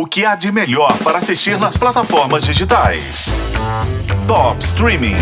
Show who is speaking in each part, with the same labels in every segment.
Speaker 1: O que há de melhor para assistir nas plataformas digitais? Top Streaming.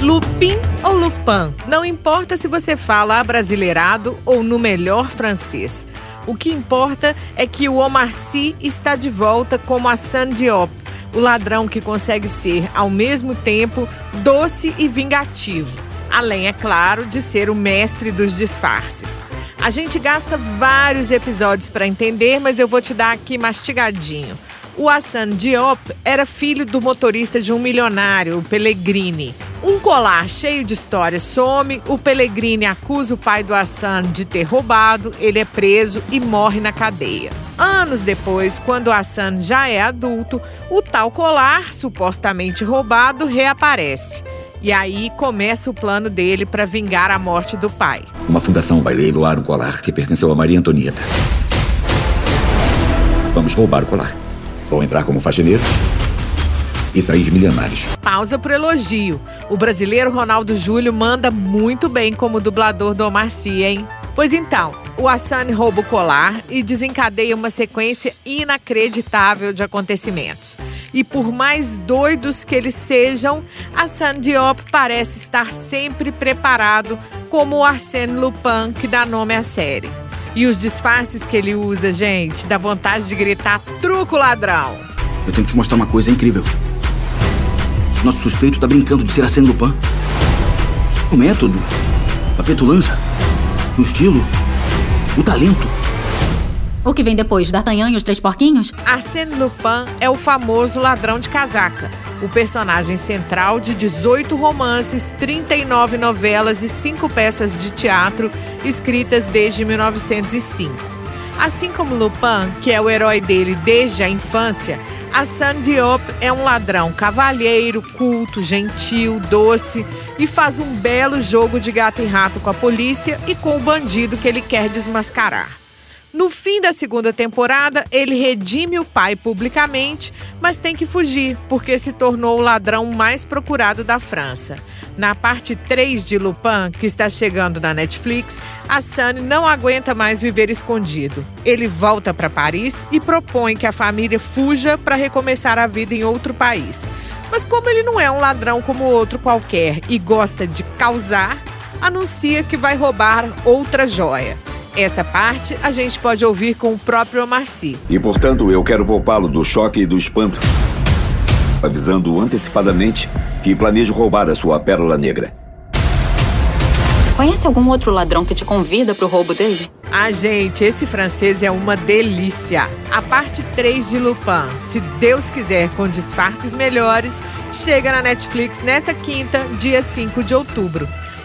Speaker 2: Lupin ou Lupin, não importa se você fala abrasileirado ou no melhor francês. O que importa é que o Omar Sy está de volta como a San Diop, o ladrão que consegue ser, ao mesmo tempo, doce e vingativo. Além, é claro, de ser o mestre dos disfarces. A gente gasta vários episódios para entender, mas eu vou te dar aqui mastigadinho. O Hassan Diop era filho do motorista de um milionário, o Pellegrini. Um colar cheio de histórias some, o Pellegrini acusa o pai do Hassan de ter roubado, ele é preso e morre na cadeia. Anos depois, quando o Hassan já é adulto, o tal colar, supostamente roubado, reaparece. E aí começa o plano dele para vingar a morte do pai.
Speaker 3: Uma fundação vai leiloar um colar que pertenceu a Maria Antonieta. Vamos roubar o colar. Vão entrar como faxineiros e sair milionários.
Speaker 2: Pausa pro elogio. O brasileiro Ronaldo Júlio manda muito bem como dublador do Omar Sy, hein? Pois então, o Hassan rouba o colar e desencadeia uma sequência inacreditável de acontecimentos. E por mais doidos que eles sejam, Hassan Diop parece estar sempre preparado como o Arsène Lupin que dá nome à série. E os disfarces que ele usa, gente, dá vontade de gritar truco ladrão.
Speaker 4: Eu tenho que te mostrar uma coisa incrível. Nosso suspeito tá brincando de ser Arsène Lupin. O método, a petulância, o estilo, o talento.
Speaker 5: O que vem depois? D'Artagnan e os Três Porquinhos?
Speaker 2: Arsène Lupin é o famoso ladrão de casaca, o personagem central de 18 romances, 39 novelas e 5 peças de teatro escritas desde 1905. Assim como Lupin, que é o herói dele desde a infância, Hassan Diop é um ladrão cavalheiro, culto, gentil, doce e faz um belo jogo de gato e rato com a polícia e com o bandido que ele quer desmascarar. No fim da segunda temporada, ele redime o pai publicamente, mas tem que fugir, porque se tornou o ladrão mais procurado da França. Na parte 3 de Lupin, que está chegando na Netflix, a Sunny não aguenta mais viver escondido. Ele volta para Paris e propõe que a família fuja para recomeçar a vida em outro país. Mas como ele não é um ladrão como outro qualquer e gosta de causar, anuncia que vai roubar outra joia. Essa parte a gente pode ouvir com o próprio Omar Sy.
Speaker 3: E, portanto, eu quero poupá-lo do choque e do espanto, avisando antecipadamente que planejo roubar a sua pérola negra.
Speaker 5: Conhece algum outro ladrão que te convida para o roubo dele?
Speaker 2: Ah, gente, esse francês é uma delícia. A parte 3 de Lupin, se Deus quiser, com disfarces melhores, chega na Netflix nesta quinta, dia 5 de outubro.